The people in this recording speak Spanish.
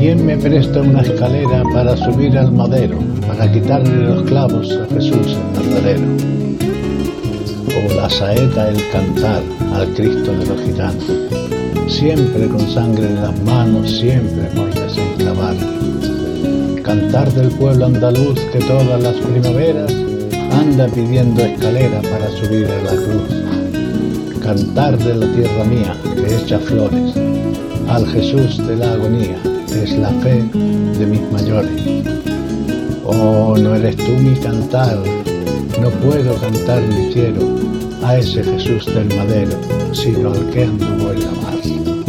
me presta una escalera para subir al madero, para quitarle los clavos a Jesús el Nazareno. O la saeta el cantar al Cristo de los gitanos, siempre con sangre en las manos, siempre por desenclavar. Cantar del pueblo andaluz que todas las primaveras anda pidiendo escalera para subir a la cruz. Cantar de la tierra mía que echa flores, al Jesús de la agonía, es la fe de mis mayores. Oh, no eres tú mi cantar, no puedo cantar ni quiero a ese Jesús del madero, sino al que anduvo en la mar.